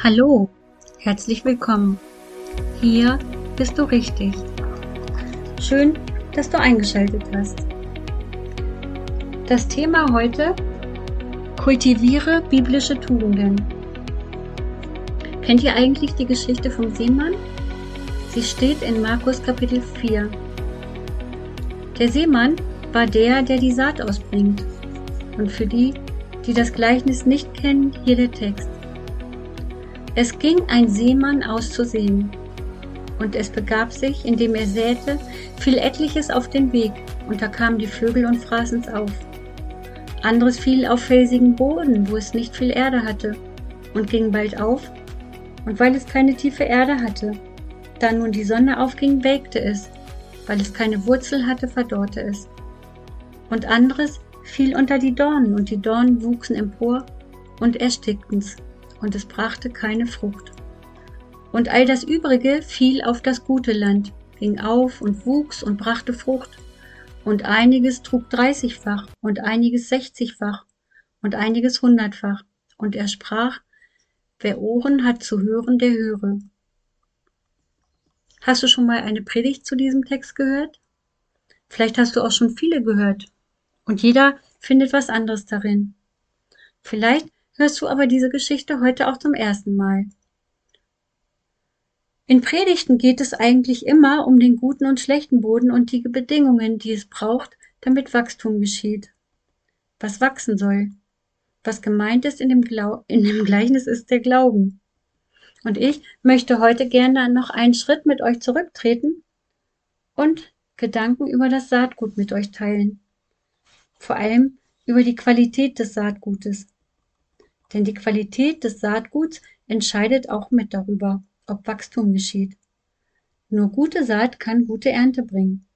Hallo, herzlich willkommen. Hier bist du richtig. Schön, dass du eingeschaltet hast. Das Thema heute Kultiviere biblische Tugenden. Kennt ihr eigentlich die Geschichte vom Seemann? Sie steht in Markus Kapitel 4. Der Seemann war der, der die Saat ausbringt. Und für die, die das Gleichnis nicht kennen, hier der Text. Es ging ein Seemann aus zu sehen. Und es begab sich, indem er säte, fiel etliches auf den Weg, und da kamen die Vögel und fraßen's auf. Anderes fiel auf felsigen Boden, wo es nicht viel Erde hatte, und ging bald auf, und weil es keine tiefe Erde hatte, da nun die Sonne aufging, welkte es, weil es keine Wurzel hatte, verdorrte es. Und anderes fiel unter die Dornen, und die Dornen wuchsen empor und erstickten's und es brachte keine Frucht. Und all das übrige fiel auf das gute Land, ging auf und wuchs und brachte Frucht. Und einiges trug dreißigfach und einiges sechzigfach und einiges hundertfach. Und er sprach, wer Ohren hat zu hören, der höre. Hast du schon mal eine Predigt zu diesem Text gehört? Vielleicht hast du auch schon viele gehört. Und jeder findet was anderes darin. Vielleicht hörst du aber diese Geschichte heute auch zum ersten Mal. In Predigten geht es eigentlich immer um den guten und schlechten Boden und die Bedingungen, die es braucht, damit Wachstum geschieht. Was wachsen soll. Was gemeint ist in dem, Glau in dem Gleichnis ist der Glauben. Und ich möchte heute gerne noch einen Schritt mit euch zurücktreten und Gedanken über das Saatgut mit euch teilen. Vor allem über die Qualität des Saatgutes. Denn die Qualität des Saatguts entscheidet auch mit darüber, ob Wachstum geschieht. Nur gute Saat kann gute Ernte bringen.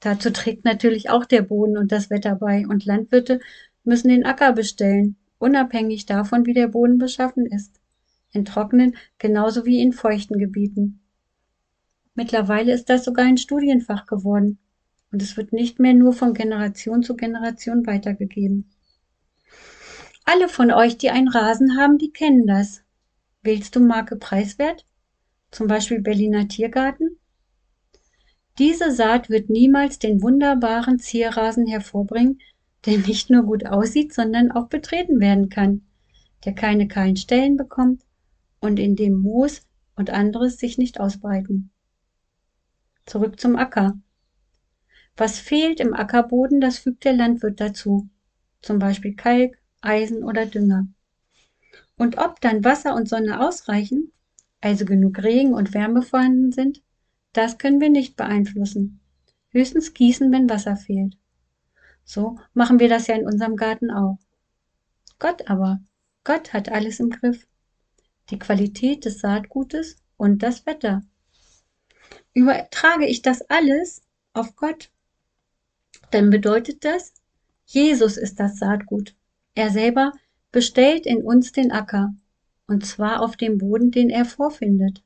Dazu trägt natürlich auch der Boden und das Wetter bei und Landwirte müssen den Acker bestellen, unabhängig davon, wie der Boden beschaffen ist. In trockenen genauso wie in feuchten Gebieten. Mittlerweile ist das sogar ein Studienfach geworden und es wird nicht mehr nur von Generation zu Generation weitergegeben. Alle von euch, die einen Rasen haben, die kennen das. Wählst du Marke preiswert? Zum Beispiel Berliner Tiergarten? Diese Saat wird niemals den wunderbaren Zierrasen hervorbringen, der nicht nur gut aussieht, sondern auch betreten werden kann, der keine kahlen Stellen bekommt und in dem Moos und anderes sich nicht ausbreiten. Zurück zum Acker. Was fehlt im Ackerboden, das fügt der Landwirt dazu. Zum Beispiel Kalk, Eisen oder Dünger. Und ob dann Wasser und Sonne ausreichen, also genug Regen und Wärme vorhanden sind, das können wir nicht beeinflussen. Höchstens gießen, wenn Wasser fehlt. So machen wir das ja in unserem Garten auch. Gott aber, Gott hat alles im Griff. Die Qualität des Saatgutes und das Wetter. Übertrage ich das alles auf Gott, dann bedeutet das, Jesus ist das Saatgut er selber bestellt in uns den Acker, und zwar auf dem Boden, den er vorfindet.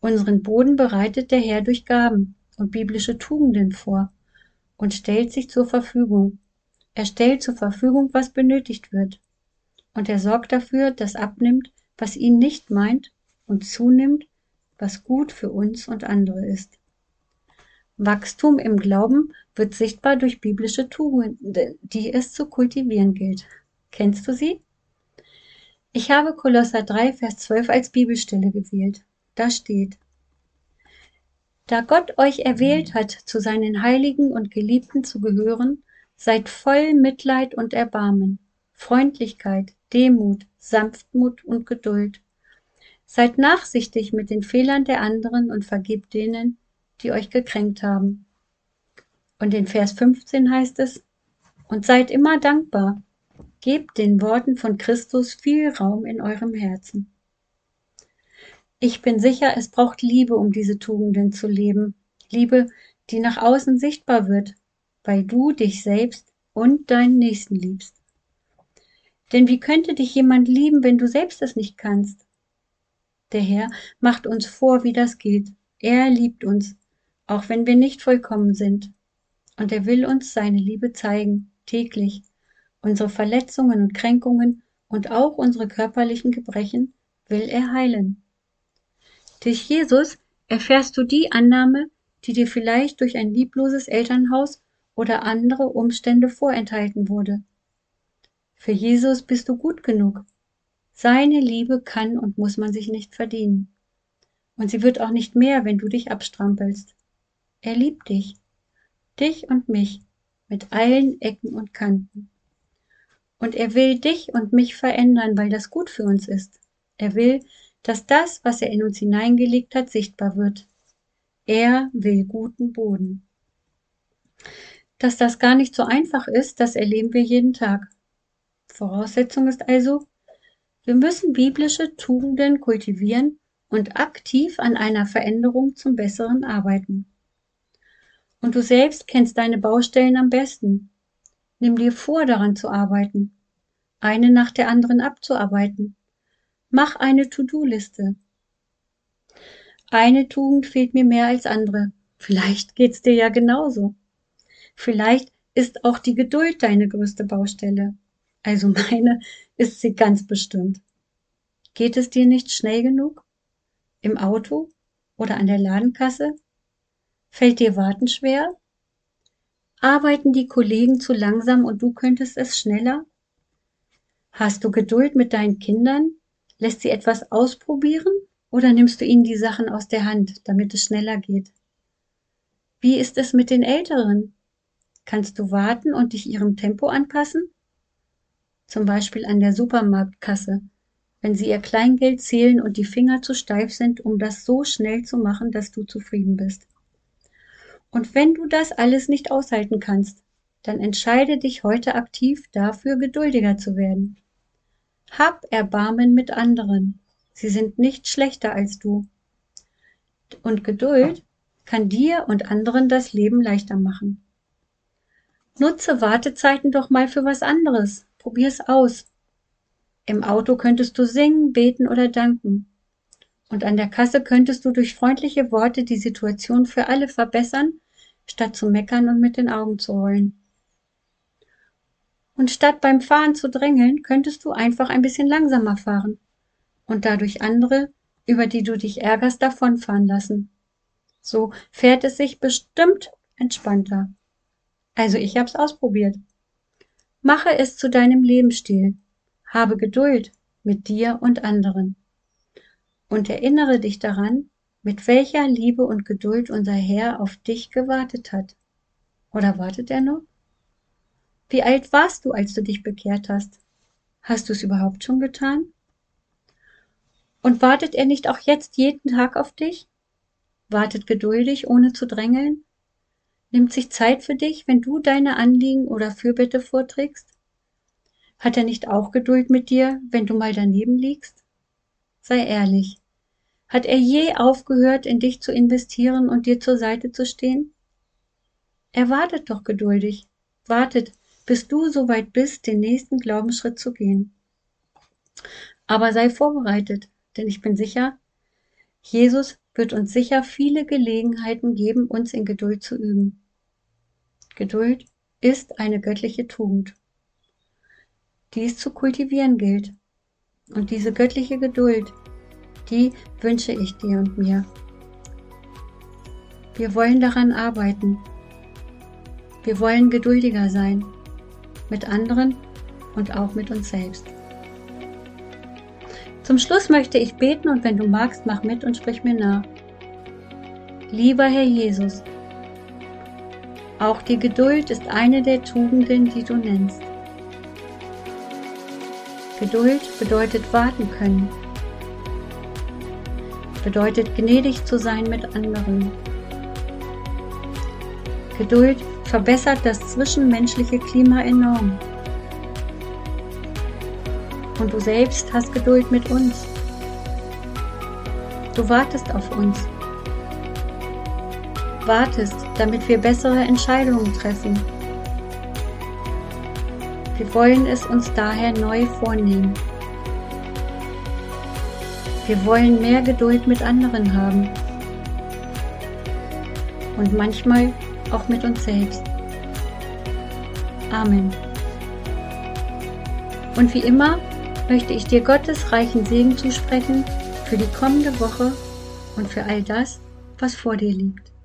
Unseren Boden bereitet der Herr durch Gaben und biblische Tugenden vor und stellt sich zur Verfügung. Er stellt zur Verfügung, was benötigt wird. Und er sorgt dafür, dass abnimmt, was ihn nicht meint und zunimmt, was gut für uns und andere ist. Wachstum im Glauben wird sichtbar durch biblische Tugenden, die es zu kultivieren gilt. Kennst du sie? Ich habe Kolosser 3, Vers 12 als Bibelstelle gewählt. Da steht, da Gott euch erwählt hat, zu seinen Heiligen und Geliebten zu gehören, seid voll Mitleid und Erbarmen, Freundlichkeit, Demut, Sanftmut und Geduld. Seid nachsichtig mit den Fehlern der anderen und vergebt denen, die euch gekränkt haben. Und in Vers 15 heißt es, und seid immer dankbar, gebt den Worten von Christus viel Raum in eurem Herzen. Ich bin sicher, es braucht Liebe, um diese Tugenden zu leben. Liebe, die nach außen sichtbar wird, weil du dich selbst und deinen Nächsten liebst. Denn wie könnte dich jemand lieben, wenn du selbst es nicht kannst? Der Herr macht uns vor, wie das geht. Er liebt uns, auch wenn wir nicht vollkommen sind. Und er will uns seine Liebe zeigen, täglich, unsere Verletzungen und Kränkungen und auch unsere körperlichen Gebrechen will er heilen. Durch Jesus erfährst du die Annahme, die dir vielleicht durch ein liebloses Elternhaus oder andere Umstände vorenthalten wurde. Für Jesus bist du gut genug. Seine Liebe kann und muss man sich nicht verdienen. Und sie wird auch nicht mehr, wenn du dich abstrampelst. Er liebt dich, dich und mich, mit allen Ecken und Kanten. Und er will dich und mich verändern, weil das gut für uns ist. Er will, dass das, was er in uns hineingelegt hat, sichtbar wird. Er will guten Boden. Dass das gar nicht so einfach ist, das erleben wir jeden Tag. Voraussetzung ist also, wir müssen biblische Tugenden kultivieren und aktiv an einer Veränderung zum Besseren arbeiten. Und du selbst kennst deine Baustellen am besten. Nimm dir vor, daran zu arbeiten, eine nach der anderen abzuarbeiten. Mach eine To-Do-Liste. Eine Tugend fehlt mir mehr als andere. Vielleicht geht's dir ja genauso. Vielleicht ist auch die Geduld deine größte Baustelle. Also meine ist sie ganz bestimmt. Geht es dir nicht schnell genug? Im Auto oder an der Ladenkasse? Fällt dir Warten schwer? Arbeiten die Kollegen zu langsam und du könntest es schneller? Hast du Geduld mit deinen Kindern? Lässt sie etwas ausprobieren oder nimmst du ihnen die Sachen aus der Hand, damit es schneller geht? Wie ist es mit den Älteren? Kannst du warten und dich ihrem Tempo anpassen? Zum Beispiel an der Supermarktkasse, wenn sie ihr Kleingeld zählen und die Finger zu steif sind, um das so schnell zu machen, dass du zufrieden bist. Und wenn du das alles nicht aushalten kannst, dann entscheide dich heute aktiv dafür, geduldiger zu werden. Hab Erbarmen mit anderen. Sie sind nicht schlechter als du. Und Geduld kann dir und anderen das Leben leichter machen. Nutze Wartezeiten doch mal für was anderes. Probier's aus. Im Auto könntest du singen, beten oder danken. Und an der Kasse könntest du durch freundliche Worte die Situation für alle verbessern, statt zu meckern und mit den Augen zu rollen. Und statt beim Fahren zu drängeln, könntest du einfach ein bisschen langsamer fahren und dadurch andere, über die du dich ärgerst, davonfahren lassen. So fährt es sich bestimmt entspannter. Also ich hab's ausprobiert. Mache es zu deinem Lebensstil. Habe Geduld mit dir und anderen und erinnere dich daran, mit welcher Liebe und Geduld unser Herr auf dich gewartet hat. Oder wartet er noch? Wie alt warst du, als du dich bekehrt hast? Hast du es überhaupt schon getan? Und wartet er nicht auch jetzt jeden Tag auf dich? Wartet geduldig, ohne zu drängeln? Nimmt sich Zeit für dich, wenn du deine Anliegen oder Fürbitte vorträgst? Hat er nicht auch Geduld mit dir, wenn du mal daneben liegst? Sei ehrlich. Hat er je aufgehört, in dich zu investieren und dir zur Seite zu stehen? Er wartet doch geduldig, wartet, bis du so weit bist, den nächsten Glaubensschritt zu gehen. Aber sei vorbereitet, denn ich bin sicher, Jesus wird uns sicher viele Gelegenheiten geben, uns in Geduld zu üben. Geduld ist eine göttliche Tugend, die es zu kultivieren gilt. Und diese göttliche Geduld, die wünsche ich dir und mir. Wir wollen daran arbeiten. Wir wollen geduldiger sein mit anderen und auch mit uns selbst. Zum Schluss möchte ich beten und wenn du magst, mach mit und sprich mir nach. Lieber Herr Jesus, auch die Geduld ist eine der Tugenden, die du nennst. Geduld bedeutet warten können, bedeutet gnädig zu sein mit anderen. Geduld verbessert das zwischenmenschliche Klima enorm. Und du selbst hast Geduld mit uns. Du wartest auf uns. Wartest, damit wir bessere Entscheidungen treffen. Wir wollen es uns daher neu vornehmen. Wir wollen mehr Geduld mit anderen haben. Und manchmal auch mit uns selbst. Amen. Und wie immer möchte ich dir Gottes reichen Segen zusprechen für die kommende Woche und für all das, was vor dir liegt.